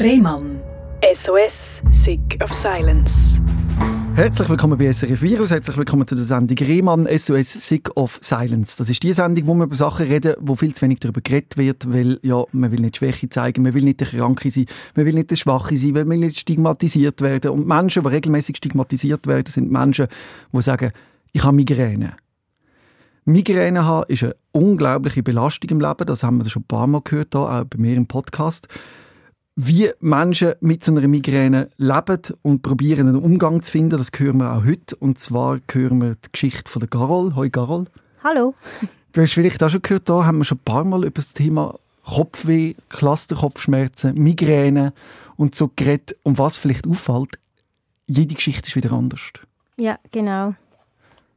Rehmann. SOS, Sick of Silence. Herzlich willkommen bei SRF Virus, herzlich willkommen zu der Sendung Rehmann SOS Sick of Silence. Das ist die Sendung, wo wir über Sachen reden, wo viel zu wenig darüber geredet wird, weil ja, man will nicht Schwäche zeigen, man will nicht der Kranke sein, man will nicht der Schwache sein, weil man nicht stigmatisiert werden. Und Menschen, die regelmäßig stigmatisiert werden, sind Menschen, die sagen, ich habe Migräne. Migräne haben ist eine unglaubliche Belastung im Leben, das haben wir schon ein paar Mal gehört, auch bei mir im Podcast wie Menschen mit so einer Migräne leben und probieren einen Umgang zu finden. Das hören wir auch heute. Und zwar hören wir die Geschichte von der Carol. Hoi Carol. Hallo. Du hast vielleicht auch schon gehört, da haben wir schon ein paar Mal über das Thema Kopfweh, Clusterkopfschmerzen, Migräne und so geredet. Und was vielleicht auffällt, jede Geschichte ist wieder anders. Ja, genau.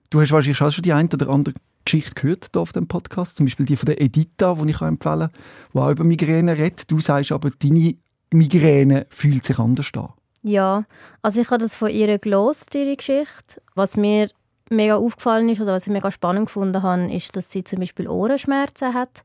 Du hast wahrscheinlich auch schon die eine oder andere Geschichte gehört hier auf dem Podcast, zum Beispiel die von der Edita, die ich empfehlen kann, die auch über Migräne redet. Du sagst aber, deine Migräne fühlt sich anders an. Ja, also ich habe das von ihr gelost, ihre Geschichte. Was mir mega aufgefallen ist oder was ich mega spannend gefunden habe, ist, dass sie zum Beispiel Ohrenschmerzen hat,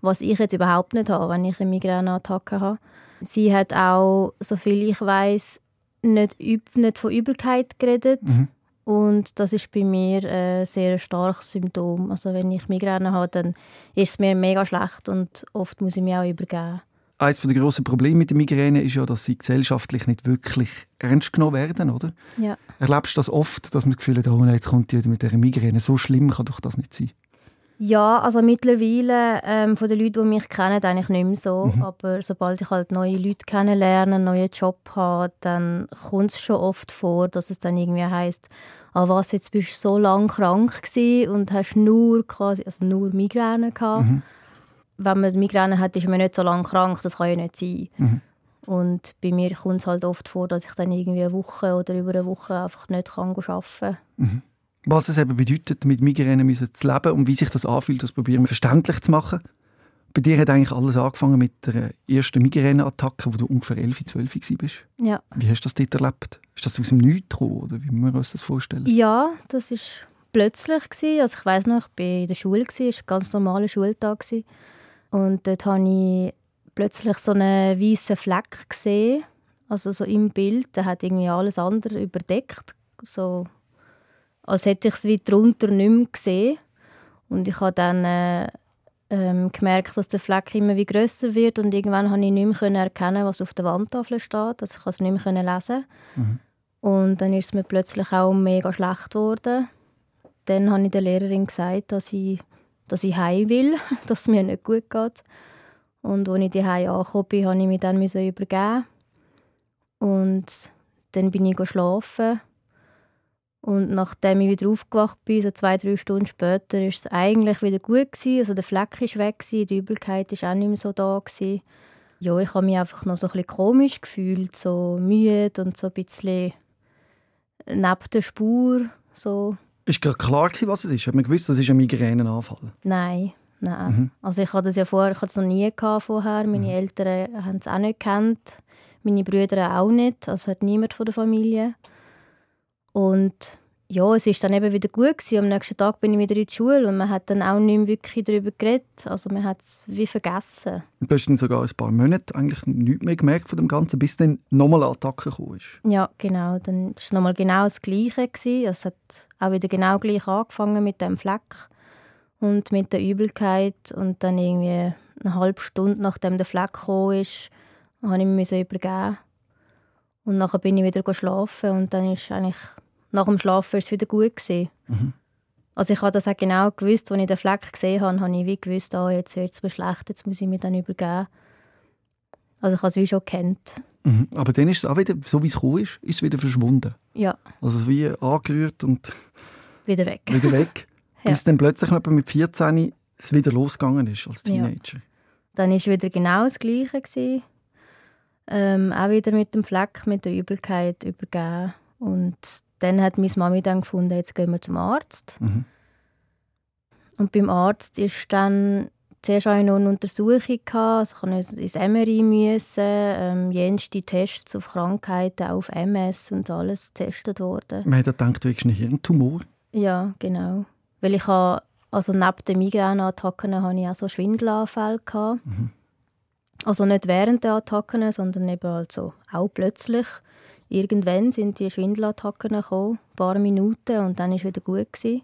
was ich jetzt überhaupt nicht habe, wenn ich eine Migräneattacke habe. Sie hat auch, so viel ich weiß, nicht, nicht von Übelkeit geredet. Mhm. Und das ist bei mir ein sehr starkes Symptom. Also wenn ich Migräne habe, dann ist es mir mega schlecht und oft muss ich mich auch übergeben. Eines der grossen Probleme mit der Migräne ist ja, dass sie gesellschaftlich nicht wirklich ernst genommen werden, oder? Ja. Erlebst du das oft, dass man das Gefühl hat, oh, jetzt kommt die mit der Migräne, so schlimm kann doch das nicht sein? Ja, also mittlerweile ähm, von den Leuten, die mich kennen, eigentlich nicht mehr so. Mhm. Aber sobald ich halt neue Leute kennenlerne, einen neuen Job habe, dann kommt es schon oft vor, dass es dann irgendwie heisst, ah was, jetzt bist du so lange krank und hast nur quasi, also nur Migräne gehabt. Mhm wenn man Migräne hat, ist man nicht so lange krank. Das kann ja nicht sein. Mhm. Und bei mir kommt es halt oft vor, dass ich dann irgendwie eine Woche oder über eine Woche einfach nicht kann arbeiten kann. Mhm. Was es eben bedeutet, mit Migräne zu leben und wie sich das anfühlt, das probieren wir verständlich zu machen. Bei dir hat eigentlich alles angefangen mit der ersten Migräneattacke, wo du ungefähr 11, 12 warst. Ja. Wie hast du das dort erlebt? Ist das aus dem Nichts gekommen, oder wie müssen wir uns das vorstellen? Ja, das war plötzlich. Also ich weiß noch, ich war in der Schule, es war ein ganz normaler Schultag. Und dort habe ich plötzlich so einen weißen Fleck gesehen, also so im Bild. Der hat irgendwie alles andere überdeckt, so als hätte ich es wie drunter nicht mehr gesehen. Und ich habe dann äh, ähm, gemerkt, dass der Fleck immer wie größer wird und irgendwann habe ich nicht mehr erkennen, was auf der Wandtafel steht. Also ich konnte es nicht mehr lesen. Mhm. Und dann ist es mir plötzlich auch mega schlecht geworden. Dann habe ich der Lehrerin gesagt, dass ich dass ich heim will, dass es mir nicht gut geht. Und als ich daheim angekommen bin, musste ich mich dann übergeben. Und dann bin ich schlafen. Und nachdem ich wieder aufgewacht bin, so zwei, drei Stunden später, war es eigentlich wieder gut. Gewesen. Also der Fleck war weg, die Übelkeit war auch nicht mehr so da. Gewesen. Ja, ich habe mich einfach noch so ein bisschen komisch gefühlt, so müde und so ein bisschen neben der Spur. So ist klar gewesen, was es ist? Hat man gewusst, das ist ein Migränenanfall? Nein, nein. Mhm. Also ich hatte das ja vorher, ich hatte es noch nie gehabt vorher. Meine mhm. Eltern haben es auch nicht gekannt, meine Brüder auch nicht. Also hat niemand von der Familie. Und ja, es ist dann eben wieder gut gewesen. Am nächsten Tag bin ich wieder in die Schule und man hat dann auch nicht mehr wirklich darüber geredet. Also man hat es wie vergessen. Du hast dann sogar ein paar Monate eigentlich nichts mehr gemerkt von dem Ganzen, bis dann nochmal eine Attacke kam. Ja, genau. Dann war es nochmal genau das Gleiche. Gewesen. Es hat auch wieder genau gleich angefangen mit dem Fleck und mit der Übelkeit. Und dann irgendwie eine halbe Stunde nachdem der Fleck kam, ist, habe ich mich übergeben. Und nachher bin ich wieder schlafen und dann ist eigentlich nach dem Schlafen ist es wieder gut Mhm. Also ich habe das auch genau gewusst, als ich den Fleck gesehen habe, habe ich wie gewusst, ah, jetzt wird es mir schlecht, jetzt muss ich mich dann übergeben. Also ich habe es wie schon kennt. Mhm. Aber dann ist es auch wieder, so wie es gekommen ist, ist es wieder verschwunden. Ja. Also wie angerührt und wieder weg. Wieder weg. ja. Bis dann plötzlich mit 14 es wieder losgegangen ist als Teenager. Ja. Dann war wieder genau das Gleiche. Ähm, auch wieder mit dem Fleck, mit der Übelkeit übergeben. Und dann hat meine Mami dann gefunden, jetzt gehen wir zum Arzt. Mhm. Und beim Arzt ist dann zuerst auch noch eine Untersuchung gehabt, also ich musste ins MRI müssen, ähm, jenste Tests auf Krankheiten, auf MS und alles getestet worden. Man hat gedacht, du hast einen Hirntumor. Ja, genau. Weil ich habe, also neben den Migräneattacken hatte ich auch so Schwindelanfälle. Gehabt. Mhm. Also nicht während der Attacken, sondern eben also auch plötzlich. Irgendwann sind die Schwindelattacken gekommen, ein paar Minuten, und dann war es wieder gut. Gewesen.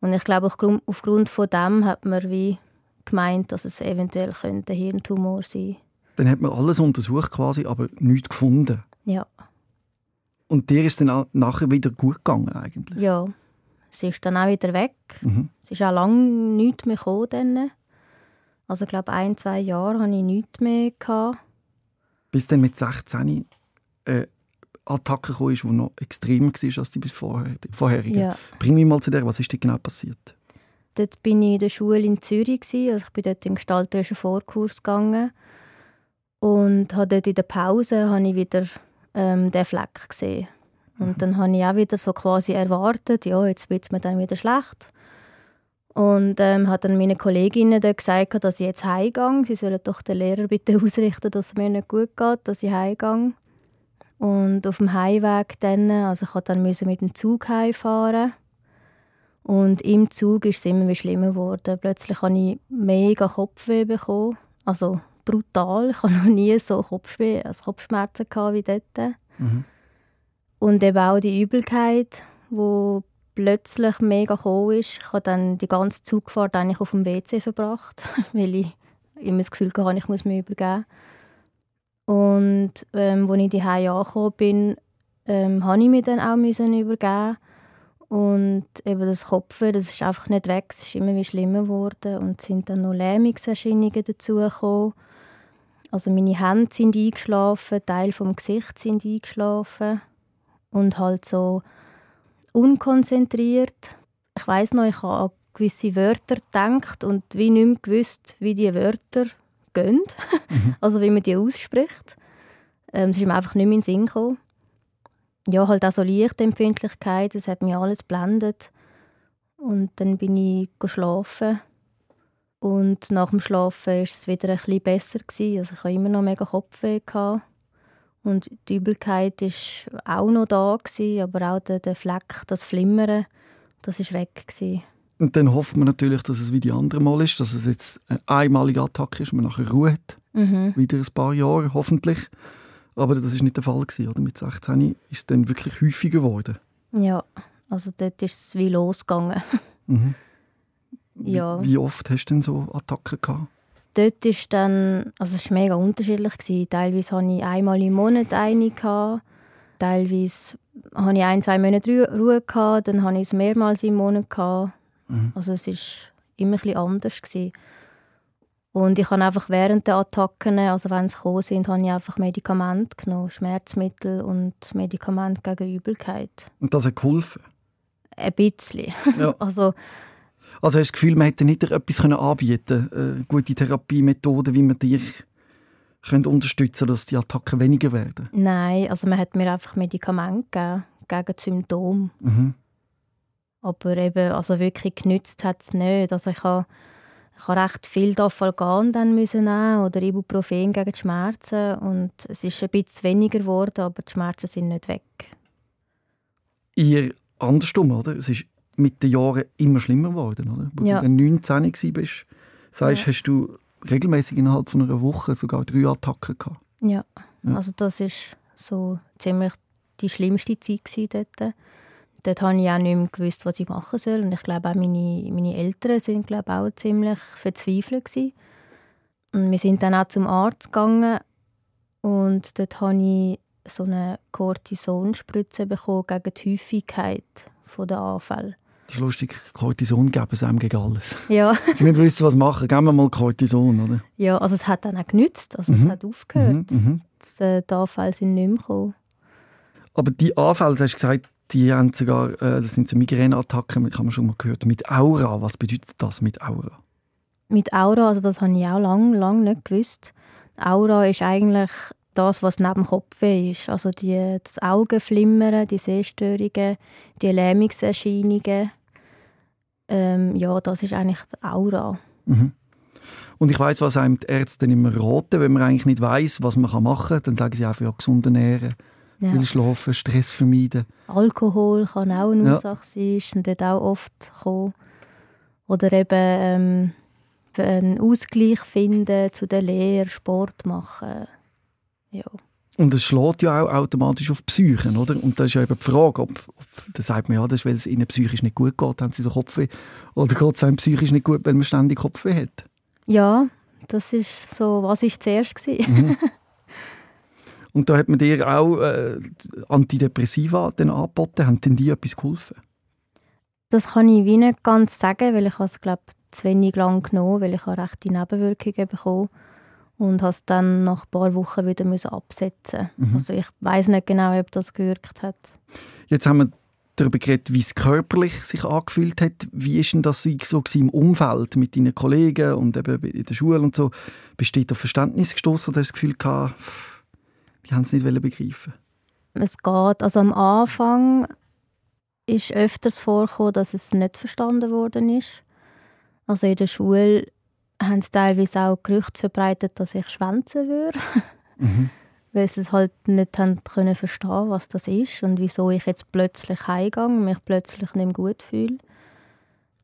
Und ich glaube, aufgrund von dem hat man wie gemeint, dass es eventuell ein Hirntumor sein könnte. Dann hat man alles untersucht quasi, aber nichts gefunden. Ja. Und dir ist dann auch nachher wieder gut gegangen eigentlich? Ja. Sie ist dann auch wieder weg. Mhm. Es ist auch lange nichts mehr gekommen. Also ich glaube, ein, zwei Jahre hatte ich nichts mehr. Gehabt. Bis dann mit 16 äh, Attacke kam, die noch extremer war als die vorherige. Ja. Bring mich mal zu der, was ist denn genau passiert? Dort war ich in der Schule in Zürich. Also ich bin dort in den gestalterischen Vorkurs gegangen. Und habe dort in der Pause habe ich wieder ähm, den Fleck gesehen. Und mhm. dann habe ich auch wieder so quasi erwartet, ja, jetzt wird es mir dann wieder schlecht. Und ähm, hat dann meine Kolleginnen dann gesagt, dass ich jetzt heimgehe. Sie sollen doch den Lehrer bitte ausrichten, dass es mir nicht gut geht, dass ich heimgehe. Und auf dem Heimweg dann, also ich dann mit dem Zug heimfahren. Und im Zug ist es immer schlimmer geworden. Plötzlich habe ich mega Kopfweh bekommen. Also brutal. Ich hatte noch nie so Kopfweh, also Kopfschmerzen wie dort. Mhm. Und eben auch die Übelkeit, die plötzlich mega gekommen ist. Ich habe dann die ganze Zugfahrt eigentlich auf dem WC verbracht, weil ich immer das Gefühl hatte, ich muss mir übergeben. Und ähm, als ich die angekommen bin, ähm, habe ich mich dann auch müssen übergeben und eben das Kopfweh, das ist einfach nicht weg, es ist immer wie schlimmer geworden und es sind dann noch Lähmungserscheinungen dazugekommen. Also meine Hände sind eingeschlafen, Teil vom Gesicht sind eingeschlafen und halt so unkonzentriert. Ich weiß noch, ich habe an gewisse Wörter gedacht und wie nicht mehr gewusst, wie die Wörter gehen, mhm. also wie man die ausspricht. Ähm, es ist mir einfach nicht mehr in den Sinn gekommen. Ja, halt auch so Lichtempfindlichkeit, das hat mich alles blendet. Und dann bin ich geschlafen und nach dem Schlafen war es wieder ein bisschen besser. Gewesen. Also ich hatte immer noch mega Kopfweh. Gehabt. Und die Übelkeit war auch noch da, gewesen, aber auch der, der Fleck, das Flimmern, das war weg. Gewesen. Und dann hofft man natürlich, dass es wie die andere Mal ist, dass es jetzt eine einmalige Attacke ist, man nachher Ruhe hat. Mhm. Wieder ein paar Jahre, hoffentlich. Aber das war nicht der Fall. Gewesen, oder? Mit 16 ist es dann wirklich häufiger geworden. Ja, also dort ist es wie losgegangen. Mhm. Ja. Wie, wie oft hast du denn so Attacken gehabt? Dort ist dann, also es war mega unterschiedlich. Gewesen. Teilweise hatte ich einmal im Monat eine. Gehabt. Teilweise hatte ich ein, zwei Monate Ruhe. Gehabt. Dann hatte ich es mehrmals im Monat. Gehabt. Mhm. Also es war immer ein anders. Gewesen. Und ich habe einfach während der Attacken, also wenn sie gekommen sind, habe ich einfach Medikamente genommen, Schmerzmittel und Medikamente gegen Übelkeit. Und das hat geholfen? Ein bisschen. Ja. also also hast du das Gefühl, man hätte nicht etwas anbieten können, äh, gute Therapiemethoden, wie man dich könnte unterstützen dass die Attacken weniger werden? Nein, also man hat mir einfach Medikamente gegeben, gegen Symptome. Mhm. Aber eben, also wirklich genützt hat es nicht. Also ich habe, ich habe recht viel Dafalgan dann müssen nehmen oder Ibuprofen gegen die Schmerzen und es ist ein bisschen weniger geworden, aber die Schmerzen sind nicht weg. Ihr andersrum, oder? Es ist mit den Jahren immer schlimmer geworden, oder? Als ja. du dann 19 warst, sagst, ja. hast du regelmäßig innerhalb von einer Woche sogar drei Attacken gehabt. Ja, ja. also das ist so ziemlich die schlimmste Zeit dort. Dort habe ich auch nicht mehr gewusst, was ich machen soll. Und ich glaube auch meine, meine Eltern sind glaube auch ziemlich verzweifelt gewesen. Und wir sind dann auch zum Arzt gegangen und dort habe ich so eine Cortisonspritze bekommen gegen die Häufigkeit der Anfälle. Das ist lustig, Cortison geben sie einem gegen alles. Ja. sie nicht wissen, was machen. Geben wir mal Cortison, oder? Ja, also es hat dann auch genützt. Also mhm. es hat aufgehört. Mhm. mhm. Die Anfälle sind nicht mehr gekommen. Aber die Anfälle, du hast gesagt, die haben sogar, äh, das sind so Migräneattacken, das haben wir schon mal gehört. Mit Aura, was bedeutet das mit Aura? Mit Aura, also das habe ich auch lange, lange nicht gewusst. Aura ist eigentlich das, was neben dem Kopf ist. Also die, das Augenflimmern, die Sehstörungen, die Lähmungserscheinungen, ähm, ja, das ist eigentlich die Aura. Mhm. Und ich weiß, was einem die Ärzte immer raten, wenn man eigentlich nicht weiß, was man machen kann, dann sagen sie einfach ja, gesund ernähren, ja. viel schlafen, Stress vermeiden. Alkohol kann auch eine Ursache sein, ist dort auch oft kommen. Oder eben ähm, einen Ausgleich finden zu der Lehre, Sport machen. Ja. Und es schlägt ja auch automatisch auf die Psyche, oder? Und da ist ja eben die Frage, ob, ob da sagt man ja, das ist, weil es ihnen psychisch nicht gut geht, haben sie so Kopfweh. Oder geht es einem psychisch nicht gut, weil man ständig Kopfweh hat? Ja, das ist so, was ich zuerst mhm. Und da hat man dir auch äh, Antidepressiva dann angeboten. Haben denn die etwas geholfen? Das kann ich wie nicht ganz sagen, weil ich es glaube zu wenig lang genommen, weil ich habe rechte Nebenwirkungen bekommen und habe es dann nach ein paar Wochen wieder absetzen mhm. Also ich weiß nicht genau, ob das gewirkt hat. Jetzt haben wir darüber geredet, wie es körperlich sich angefühlt hat. Wie ist denn das so im Umfeld mit deinen Kollegen und eben in der Schule und so? Bist du auf Verständnis gestoßen oder hast du das Gefühl gehabt, die haben es nicht begreifen Es geht. Also am Anfang ist öfters vorgekommen, dass es nicht verstanden worden ist. Also in der Schule haben sie teilweise auch Gerüchte verbreitet, dass ich schwänzen würde. Mhm. Weil sie es halt nicht haben können verstehen, was das ist und wieso ich jetzt plötzlich heimgehe und mich plötzlich nicht mehr gut fühle.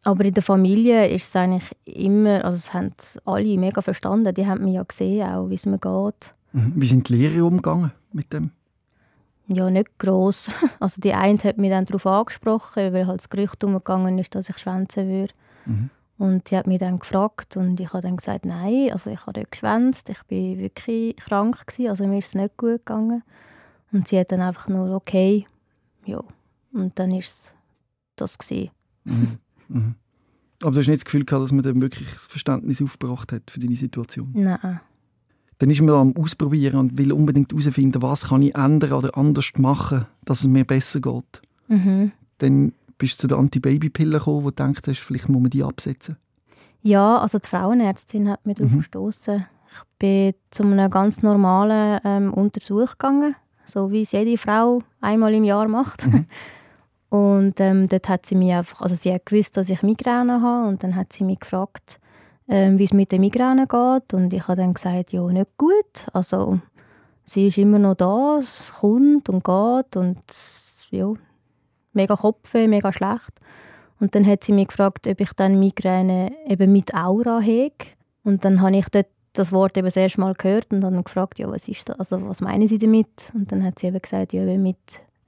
Aber in der Familie ist es eigentlich immer, also es haben alle mega verstanden, die haben mich ja gesehen, auch wie es mir geht. Mhm. Wie sind die Lehrer umgegangen mit dem? Ja, nicht gross. Also die eine hat mich dann darauf angesprochen, weil halt das Gerücht umgegangen ist, dass ich schwänzen würde. Mhm. Und die hat mich dann gefragt und ich habe dann gesagt, nein, also ich habe nicht geschwänzt, ich bin wirklich krank gewesen, also mir ist es nicht gut gegangen. Und sie hat dann einfach nur, okay, ja. Und dann ist es das gewesen. Mhm. Mhm. Aber du hast nicht das Gefühl gehabt, dass man dann wirklich das Verständnis aufgebracht hat für deine Situation? Nein. Dann ist man am Ausprobieren und will unbedingt herausfinden, was kann ich ändern oder anders machen, dass es mir besser geht. Mhm. Dann bist du zu der Anti-Baby-Pille gekommen, wo du denkst, vielleicht muss man die absetzen? Ja, also die Frauenärztin hat mich mhm. darauf gestoßen. Ich bin zu einem ganz normalen ähm, Untersuch gegangen, so wie es jede Frau einmal im Jahr macht. Mhm. Und ähm, dort hat sie mich einfach, also sie hat gewusst, dass ich Migräne habe und dann hat sie mich gefragt, wie es mit der Migräne geht und ich habe dann gesagt, ja, nicht gut. Also sie ist immer noch da, es kommt und geht und ja, mega Kopfweh, mega schlecht. Und dann hat sie mich gefragt, ob ich dann Migräne eben mit Aura hege. Und dann habe ich dort das Wort eben das erste Mal gehört und dann gefragt, ja, was ist das? Also was meinen Sie damit? Und dann hat sie eben gesagt, ja, mit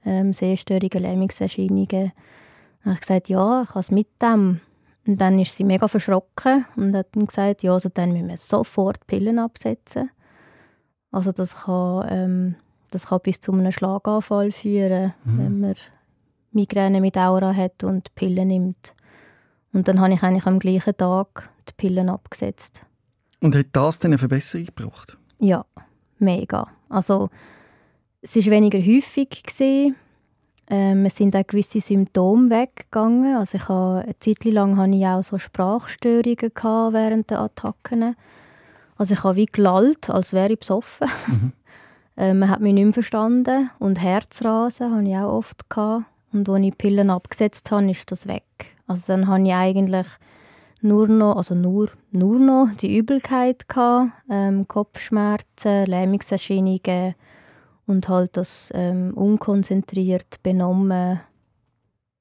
ähm, Sehstörungen, Lähmungserscheinungen. Dann habe ich gesagt, ja, ich habe es mit dem. Und dann ist sie mega verschrocken und hat dann gesagt, ja, also dann müssen wir sofort Pillen absetzen. Also das kann, ähm, das kann bis zu einem Schlaganfall führen, mhm. wenn man Migräne mit Aura hat und Pillen nimmt. Und dann habe ich eigentlich am gleichen Tag die Pillen abgesetzt. Und hat das dann eine Verbesserung gebracht? Ja, mega. Also es war weniger häufig. Gewesen. Ähm, es sind auch gewisse Symptome weggegangen. Also ich habe, eine Zeit lang hatte ich auch so Sprachstörungen während der Attacken. Also ich habe wie gelallt, als wäre ich besoffen. Mhm. ähm, man hat mich nicht mehr verstanden. Und Herzrasen hatte ich auch oft. Gehabt. Und als ich die Pillen abgesetzt habe, ist das weg. Also dann hatte ich eigentlich nur noch, also nur, nur noch die Übelkeit, gehabt, ähm, Kopfschmerzen, Lähmungserscheinungen und halt das ähm, unkonzentriert, benommen,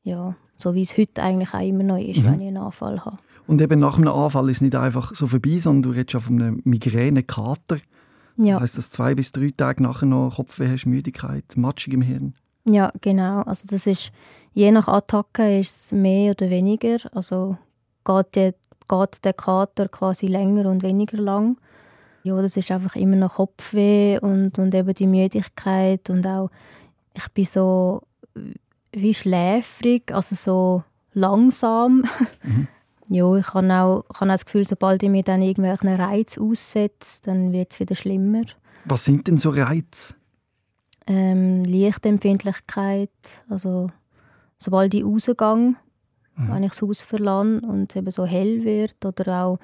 ja, so wie es heute eigentlich auch immer noch ist, mhm. wenn ich einen Anfall habe. Und eben nach einem Anfall ist es nicht einfach so vorbei, sondern du redest schon von einem Migräne-Kater. Ja. Das heisst, dass zwei bis drei Tage nachher noch Kopfweh hast, Müdigkeit, Matschung im Hirn. Ja, genau. Also das ist, je nach Attacke ist es mehr oder weniger. Also geht, die, geht der Kater quasi länger und weniger lang. Ja, das ist einfach immer noch Kopfweh und, und eben die Müdigkeit und auch, ich bin so wie schläfrig, also so langsam. Mhm. ja, ich habe auch, ich habe auch das Gefühl, sobald ich mir dann irgendwelchen Reiz aussetze, dann wird es wieder schlimmer. Was sind denn so Reize? ähm, Lichtempfindlichkeit, also sobald ich rausgehe, mhm. wenn ich das Haus verlasse und es eben so hell wird oder auch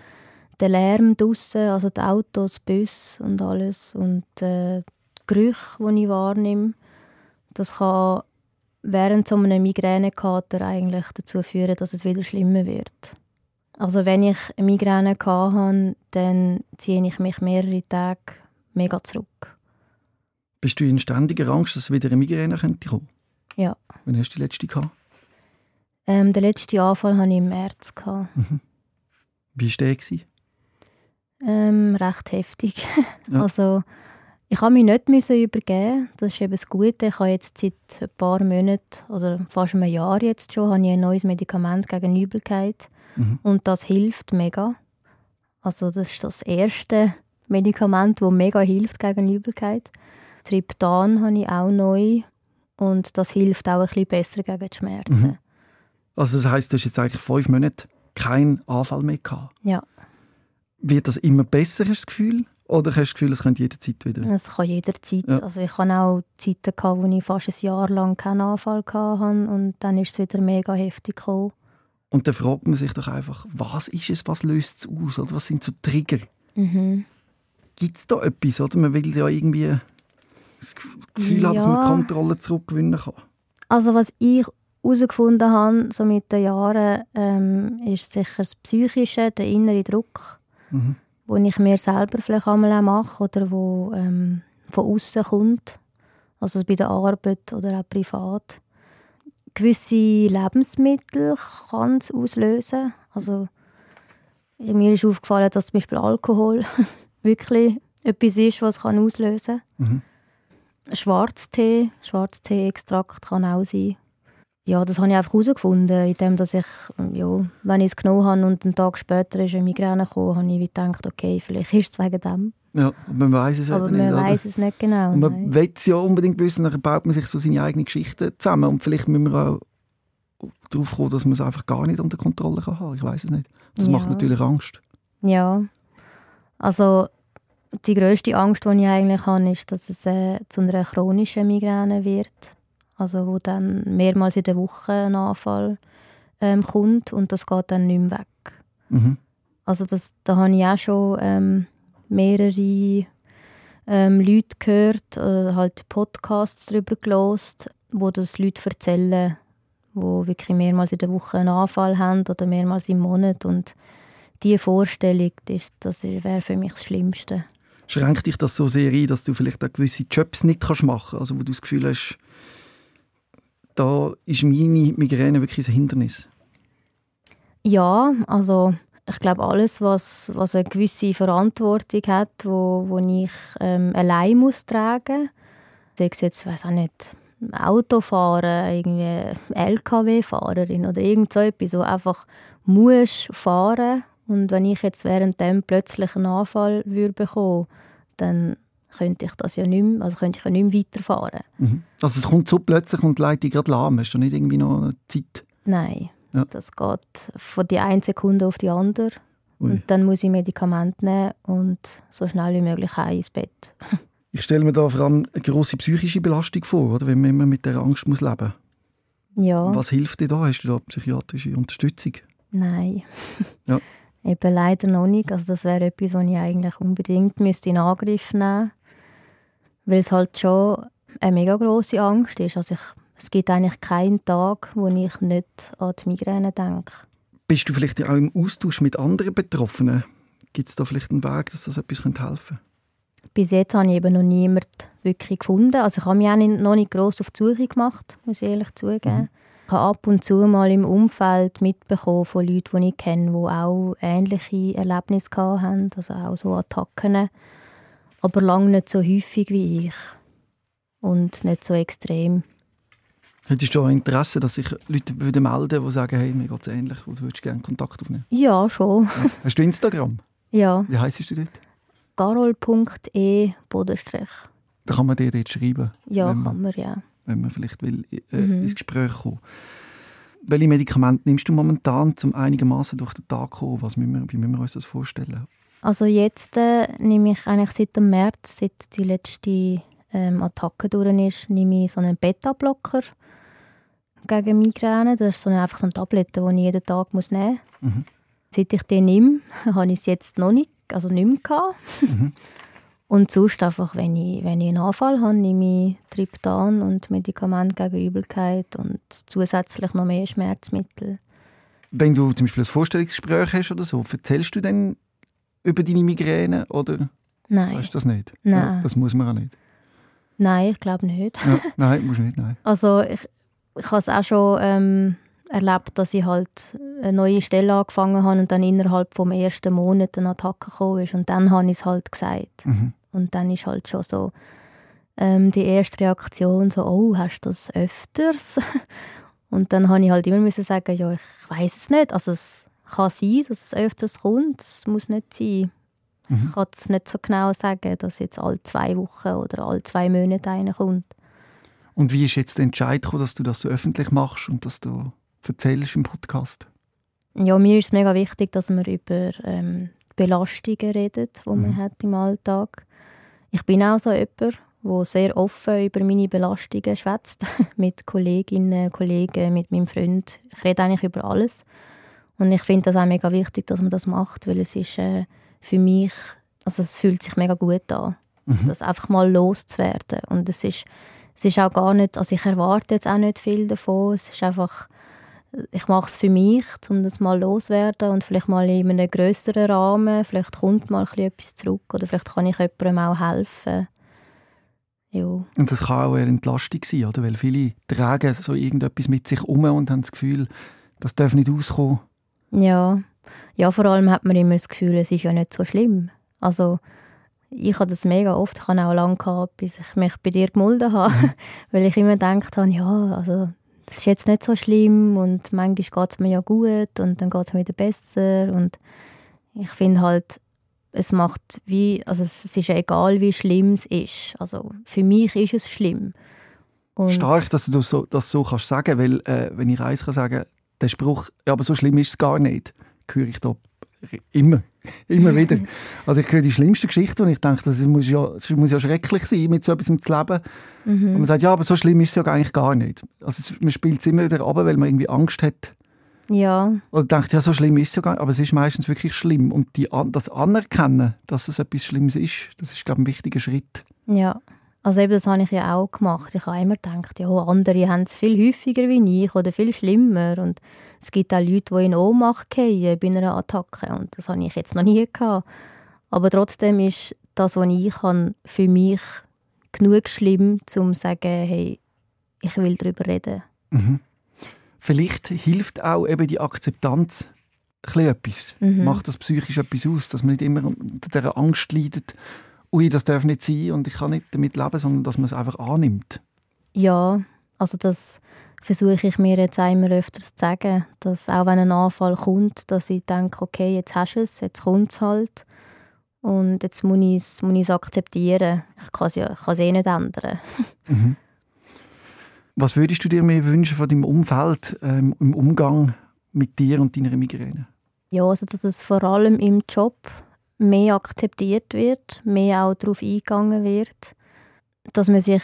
der Lärm draussen, also die Autos, Bus und alles und äh, die Gerüche, die ich wahrnehme, das kann während so einem Migränekater eigentlich dazu führen, dass es wieder schlimmer wird. Also wenn ich eine Migräne hatte, dann ziehe ich mich mehrere Tage mega zurück. Bist du in ständiger Angst, dass wieder eine Migräne könnte kommen? Ja. Wann hast du die letzte gehabt? Ähm, den letzten Anfall hatte ich im März. Mhm. Wie war der? Ähm, recht heftig. Ja. Also ich habe mich nicht müssen übergeben. Das ist eben das Gute. Ich habe jetzt seit ein paar Monaten oder fast einem Jahr jetzt schon habe ich ein neues Medikament gegen Übelkeit Mhm. und das hilft mega. Also das ist das erste Medikament, das mega hilft gegen Übelkeit. Triptan habe ich auch neu und das hilft auch ein bisschen besser gegen die Schmerzen. Mhm. Also das heisst, du hast jetzt eigentlich fünf Monate keinen Anfall mehr gehabt. Ja, Wird das immer besser, hast du das Gefühl? Oder hast du das Gefühl, es könnte jederzeit wieder? es kann jederzeit. Ja. Also ich hatte auch Zeiten, gehabt, wo ich fast ein Jahr lang keinen Anfall hatte und dann ist es wieder mega heftig gekommen. Und dann fragt man sich doch einfach, was ist es, was löst es aus? Oder was sind so Trigger? Mhm. Gibt es da etwas? Oder? Man will ja irgendwie das Gefühl haben, dass man Ja. Kontrolle zurückgewinnen kann. Also was ich herausgefunden habe, so mit den Jahren, ähm, ist sicher das Psychische, der innere Druck, Mhm. wo ich mir selber vielleicht einmal auch mache oder wo ähm, von außen kommt, also bei der Arbeit oder auch privat. Gewisse Lebensmittel kann es auslösen. Also mir ist aufgefallen, dass zum Beispiel Alkohol wirklich etwas ist, was kann auslösen kann. Mhm. Schwarztee, Schwarztee-Extrakt kann auch sein. Ja, das habe ich einfach herausgefunden, indem dass ich, ja, wenn ich es genommen habe und einen Tag später ist eine Migräne gekommen, habe ich gedacht, okay, vielleicht ist es wegen dem. Ja, man weiß es Aber man nicht. oder? weiß es nicht genau. Und man will es ja unbedingt wissen, dann baut man sich so seine eigene Geschichte zusammen. Und vielleicht müssen wir auch darauf kommen, dass man es einfach gar nicht unter Kontrolle kann haben. Ich weiß es nicht. Das Ja. macht natürlich Angst. Ja, also die grösste Angst, die ich eigentlich habe, ist, dass es äh, zu einer chronischen Migräne wird. Also wo dann mehrmals in der Woche ein Anfall ähm, kommt und das geht dann nicht mehr weg. Mhm. Also das, da habe ich auch schon ähm, mehrere ähm, Leute gehört, oder halt Podcasts darüber gelost, wo das Leute erzählen, wo wirklich mehrmals in der Woche einen Anfall haben oder mehrmals im Monat und diese Vorstellung, das, das wäre für mich das Schlimmste. Schränkt dich das so sehr ein, dass du vielleicht auch gewisse Jobs nicht kannst machen kannst? Also wo du das Gefühl hast, da ist meine Migräne wirklich ein Hindernis. Ja, also ich glaube alles, was, was eine gewisse Verantwortung hat, wo, wo ich ähm, allein muss tragen, sei es jetzt, weiß auch nicht, Autofahren, irgendwie LKW-Fahrerin oder irgend so etwas, wo einfach muss fahren und wenn ich jetzt währenddem plötzlich einen Anfall würde bekommen, dann könnte ich das ja nicht mehr, also könnte ich ja nicht mehr weiterfahren. Mhm. Also es kommt so plötzlich und leitet dich gerade lahm. Hast du nicht irgendwie noch eine Zeit? Nein, Ja. das geht von die eine Sekunde auf die andere. Ui. Und dann muss ich Medikamente nehmen und so schnell wie möglich heim ins Bett. Ich stelle mir da vor allem eine grosse psychische Belastung vor, oder? wenn man immer mit der Angst muss leben muss. Ja, Was hilft dir da? Hast du da psychiatrische Unterstützung? nein. Ja. Eben leider noch nicht. Also das wäre etwas, was ich eigentlich unbedingt müsste in Angriff nehmen müsste. Weil es halt schon eine mega grosse Angst ist. Also ich, es gibt eigentlich keinen Tag, wo ich nicht an die Migräne denke. Bist du vielleicht auch im Austausch mit anderen Betroffenen? Gibt es da vielleicht einen Weg, dass das etwas helfen könnte? Bis jetzt habe ich eben noch niemanden wirklich gefunden. Also ich habe mich auch nicht, noch nicht gross auf die Suche gemacht, muss ich ehrlich zugeben. Ich habe ab und zu mal im Umfeld mitbekommen von Leuten, die ich kenne, die auch ähnliche Erlebnisse hatten, also auch so Attacken, aber lange nicht so häufig wie ich und nicht so extrem. Hättest du auch Interesse, dass sich Leute würden melden die sagen, hey, mir geht es ähnlich, und du würdest gerne Kontakt aufnehmen? Ja, schon. Ja. Hast du Instagram? Ja, Wie heisst du dort? garol.e Bodenstrich. Da kann man dir dort schreiben, Ja, man, kann man, ja. wenn man vielleicht will, äh, Mhm. ins Gespräch kommen Welche Medikamente nimmst du momentan, um einigermaßen durch den Tag zu kommen? Was müssen wir, wie müssen wir uns das vorstellen? Also jetzt äh, nehme ich eigentlich seit dem März, seit die letzte ähm, Attacke durch ist, nehme ich so einen Beta-Blocker gegen Migräne. Das ist so eine, einfach so eine Tablette, die ich jeden Tag muss nehmen muss. Mhm. Seit ich den nehme, habe ich es jetzt noch nicht, also nicht mehr gehabt. Mhm. Und sonst einfach, wenn ich, wenn ich einen Anfall habe, nehme ich Triptan und Medikamente gegen Übelkeit und zusätzlich noch mehr Schmerzmittel. Wenn du zum Beispiel ein Vorstellungsgespräch hast oder so, erzählst du dann über deine Migräne oder Nein, sagst du das nicht? Nein. Ja, das muss man auch nicht. nein, ich glaube nicht. Ja, nein, musst nicht, nein. Also ich, ich habe es auch schon ähm, erlebt, dass ich halt eine neue Stelle angefangen habe und dann innerhalb vom ersten Monat eine Attacke gekommen ist. Und dann habe ich es halt gesagt. Mhm. Und dann ist halt schon so ähm, die erste Reaktion so, oh, hast du das öfters? und dann habe ich halt immer müssen sagen, ja, ich weiß es nicht. Also es kann sein, dass es öfters kommt. Es muss nicht sein. Mhm. Ich kann es nicht so genau sagen, dass jetzt alle zwei Wochen oder alle zwei Monate einer kommt. Und wie ist jetzt der Entscheid gekommen, dass du das so öffentlich machst und dass du erzählst im Podcast? Ja, mir ist es mega wichtig, dass man über ähm, Belastungen redet, die mhm. man hat im Alltag. Ich bin auch so jemand, der sehr offen über meine Belastungen schwätzt, mit Kolleginnen, Kollegen, mit meinem Freund. Ich rede eigentlich über alles. Und ich finde das auch mega wichtig, dass man das macht, weil es ist äh, für mich, also es fühlt sich mega gut an, mhm. das einfach mal loszuwerden. Und es ist, es ist auch gar nicht, also ich erwarte jetzt auch nicht viel davon. Es ist einfach, ich mache es für mich, um das mal loszuwerden und vielleicht mal in einem größeren Rahmen, vielleicht kommt mal etwas zurück oder vielleicht kann ich jemandem auch helfen. Ja. Und das kann auch eine Entlastung sein, oder? Weil viele tragen so irgendetwas mit sich um und haben das Gefühl, das darf nicht auskommen. Ja. Ja, vor allem hat man immer das Gefühl, es ist ja nicht so schlimm. Also ich habe das mega oft, ich habe auch lange gehabt, bis ich mich bei dir gemolden habe, mhm. weil ich immer gedacht habe, ja, also das ist jetzt nicht so schlimm und manchmal geht es mir ja gut und dann geht es mir wieder besser und ich finde halt, es macht wie, also es ist egal, wie schlimm es ist. Also für mich ist es schlimm. Und Stark, dass du so, das so kannst sagen, weil äh, wenn ich eins kann sagen, der Spruch, ja, aber so schlimm ist es gar nicht, höre ich da immer, immer wieder. Also ich höre die schlimmste Geschichte und ich denke, das muss ja, das muss ja schrecklich sein, mit so etwas zu leben. Mhm. Und man sagt, ja, aber so schlimm ist es ja eigentlich gar nicht. Also man spielt es immer wieder ab, weil man irgendwie Angst hat. Ja. Oder denkt, ja, so schlimm ist es ja gar nicht, aber es ist meistens wirklich schlimm. Und die, das Anerkennen, dass es etwas Schlimmes ist, das ist, glaube ich, ein wichtiger Schritt. Ja. Also eben, das habe ich ja auch gemacht. Ich habe immer gedacht, ja, andere haben es viel häufiger wie ich oder viel schlimmer. Und es gibt auch Leute, die in Ohnmacht fallen bei einer Attacke. Und das habe ich jetzt noch nie gehabt. Aber trotzdem ist das, was ich kann, für mich genug schlimm, um zu sagen, hey, ich will darüber reden. Mhm. Vielleicht hilft auch eben die Akzeptanz etwas. Mhm. Macht das psychisch etwas aus, dass man nicht immer unter dieser Angst leidet ui, das darf nicht sein und ich kann nicht damit leben, sondern dass man es einfach annimmt. Ja, also das versuche ich mir jetzt einmal öfters zu sagen, dass auch wenn ein Anfall kommt, dass ich denke, okay, jetzt hast du es, jetzt kommt es halt und jetzt muss ich es, muss ich es akzeptieren. Ich kann es, ja, ich kann es eh nicht ändern. Mhm. Was würdest du dir mehr wünschen von deinem Umfeld ähm, im Umgang mit dir und deiner Migräne? Ja, also dass es vor allem im Job mehr akzeptiert wird, mehr auch darauf eingegangen wird, dass man sich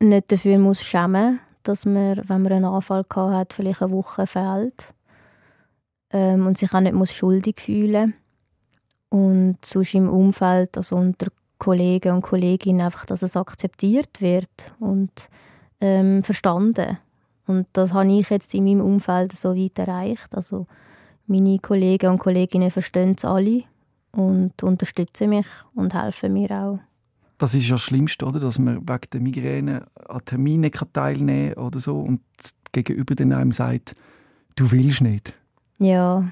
nicht dafür muss schämen dass man, wenn man einen Anfall gehabt hat, vielleicht eine Woche fehlt ähm, und sich auch nicht muss schuldig fühlen und sonst im Umfeld, also unter Kollegen und Kolleginnen einfach, dass es akzeptiert wird und ähm, verstanden. Und das habe ich jetzt in meinem Umfeld so weit erreicht. Also meine Kollegen und Kolleginnen verstehen es alle und unterstützen mich und helfen mir auch. Das ist ja das Schlimmste, oder? dass man wegen der Migräne an Terminen teilnehmen kann oder so und gegenüber den einem sagt, du willst nicht. Ja,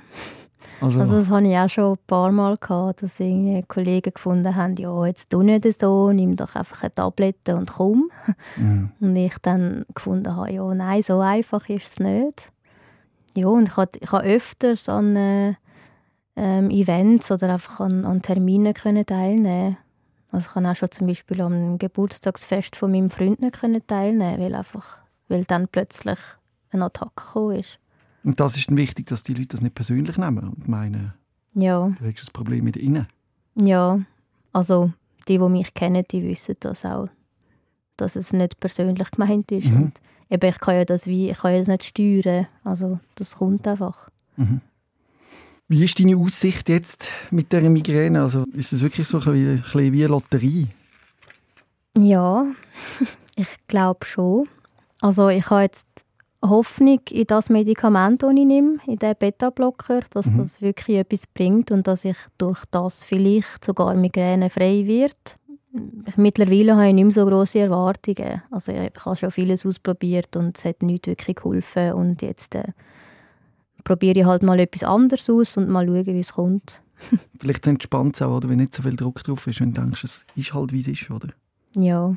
also, also das hatte ich auch schon ein paar Mal, gehabt, dass irgendwie Kollegen gefunden haben, ja, jetzt tu nicht so, nimm doch einfach eine Tablette und komm. Mhm. Und ich dann gefunden habe, ja, nein, so einfach ist es nicht. Ja, und ich habe, ich habe öfters an äh, ähm, Events oder einfach an, an Terminen können teilnehmen also ich kann auch schon zum Beispiel am Geburtstagsfest von meinem Freund nicht können teilnehmen, weil einfach, weil dann plötzlich eine Attacke gekommen ist. Und das ist dann wichtig, dass die Leute das nicht persönlich nehmen und meinen, ja. du hast ein Problem mit ihnen. Ja, also die, die mich kennen, die wissen das auch, dass es nicht persönlich gemeint ist. Mhm. Und eben, ich kann ja das wie, ich kann ja das nicht steuern, also das kommt einfach. Mhm. Wie ist deine Aussicht jetzt mit der Migräne? Also ist es wirklich so ein bisschen, wie eine Lotterie? Ja, ich glaube schon. Also ich habe jetzt Hoffnung in das Medikament, das ich nehme, in den Beta-Blocker, dass mhm. das wirklich etwas bringt und dass ich durch das vielleicht sogar Migräne frei wird. Mittlerweile habe ich nicht mehr so grosse Erwartungen. Also ich habe schon vieles ausprobiert und es hat nicht wirklich geholfen und jetzt äh, probiere ich halt mal etwas anderes aus und mal schauen, wie es kommt. Vielleicht entspannt es auch, oder, wenn nicht so viel Druck drauf ist, wenn du denkst, es ist halt, wie es ist, oder? Ja.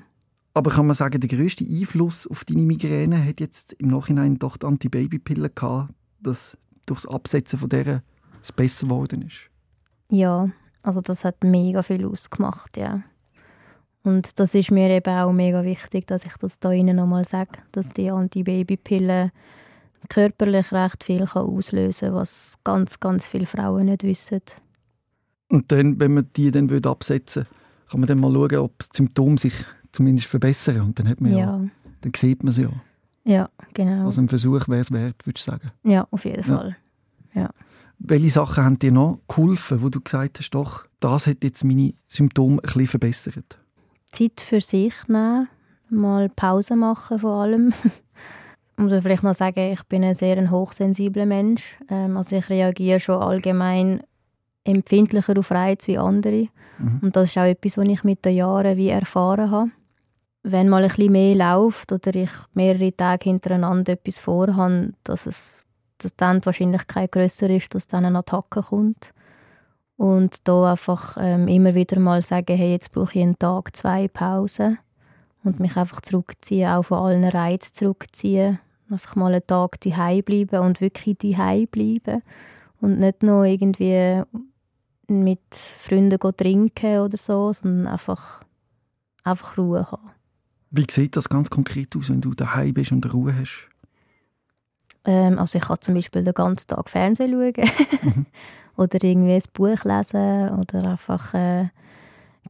Aber kann man sagen, der grösste Einfluss auf deine Migräne hat jetzt im Nachhinein doch die Antibabypille gehabt, dass durch das Absetzen von der es besser geworden ist? Ja, also das hat mega viel ausgemacht, ja. Und das ist mir eben auch mega wichtig, dass ich das da Ihnen nochmal sage, dass die Antibabypille körperlich recht viel kann auslösen kann, was ganz, ganz viele Frauen nicht wissen. Und dann, wenn man die dann absetzen würde, kann man dann mal schauen, ob das Symptom sich zumindest verbessern. Und dann hat man ja, ja dann sieht man es ja. Ja, genau. Also ein Versuch wäre es wert, würdest du sagen? Ja, auf jeden Fall. Ja. Welche Sachen haben dir noch geholfen, wo du gesagt hast, doch, das hat jetzt meine Symptome ein bisschen verbessert? Zeit für sich nehmen, mal Pause machen vor allem. muss vielleicht noch sagen, ich bin ein sehr hochsensibler Mensch. Ähm, also ich reagiere schon allgemein empfindlicher auf Reize wie andere. Mhm. Und das ist auch etwas, was ich mit den Jahren wie erfahren habe. Wenn mal ein bisschen mehr läuft oder ich mehrere Tage hintereinander etwas vorhabe, dass, es, dass dann die Wahrscheinlichkeit grösser ist, dass dann eine Attacke kommt. Und da einfach ähm, immer wieder mal sagen, hey, jetzt brauche ich einen Tag, zwei Pausen. Und mich einfach zurückziehen, auch von allen Reizen zurückziehen. Einfach mal einen Tag daheim bleiben und wirklich daheim bleiben. Und nicht noch irgendwie mit Freunden trinken oder so, sondern einfach, einfach Ruhe haben. Wie sieht das ganz konkret aus, wenn du daheim bist und Ruhe hast? Ähm, also ich kann zum Beispiel den ganzen Tag Fernsehen schauen mhm. oder irgendwie ein Buch lesen oder einfach äh,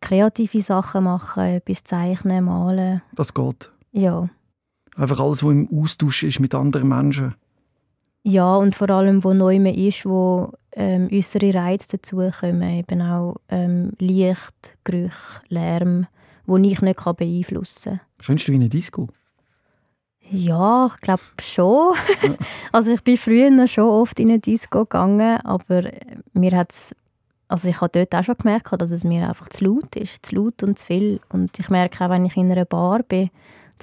kreative Sachen machen, etwas zeichnen, malen. Das geht? Ja. Einfach alles, was im Austausch ist mit anderen Menschen? Ja, und vor allem, wo neu ist, wo ähm, äußere Reize dazukommen, eben auch ähm, Licht, Gerüche, Lärm, die ich nicht beeinflussen kann. Könntest du in eine Disco? Ja, ich glaube schon. Ja. also ich bin früher schon oft in eine Disco gegangen, aber mir hat's also ich habe dort auch schon gemerkt, dass es mir einfach zu laut ist, zu laut und zu viel. Und ich merke auch, wenn ich in einer Bar bin,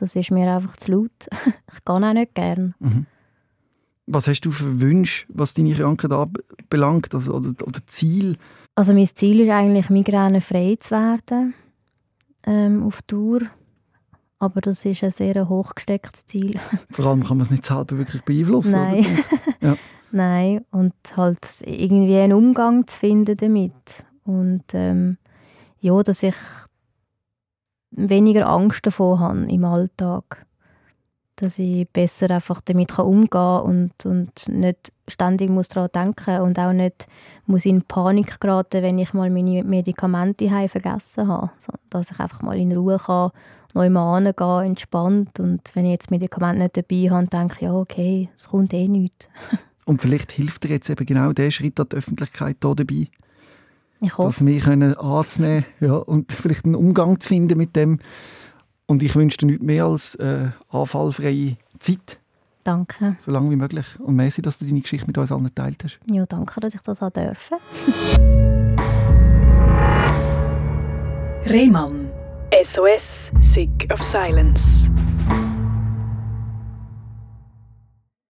das ist mir einfach zu laut. ich gehe auch nicht gern. Mhm. Was hast du für Wünsche, was deine Krankheit anbelangt also, oder, oder Ziel? Also mein Ziel ist eigentlich, migränefrei zu werden ähm, auf Tour. Aber das ist ein sehr hochgestecktes Ziel. Vor allem kann man es nicht selber wirklich beeinflussen. Nein. Ja. Nein, und halt irgendwie einen Umgang zu finden damit. Und ähm, ja, dass ich weniger Angst davor habe im Alltag dass ich besser einfach damit umgehen kann und, und nicht ständig muss daran denken und auch nicht muss in Panik geraten, wenn ich mal meine Medikamente heim vergessen habe. Dass ich einfach mal in Ruhe kann, neu mal gehen, entspannt und wenn ich jetzt Medikamente nicht dabei habe, denke ich, ja okay, es kommt eh nichts. und vielleicht hilft dir jetzt eben genau der Schritt an die Öffentlichkeit hier dabei, ich hoffe dass wir können anzunehmen ja, und vielleicht einen Umgang zu finden mit dem, und ich wünsche dir nichts mehr als äh, anfallfreie Zeit. Danke. So lange wie möglich. Und merci, dass du deine Geschichte mit uns allen geteilt hast. Ja, danke, dass ich das auch dürfen. Rehmann. SOS, Sick of Silence.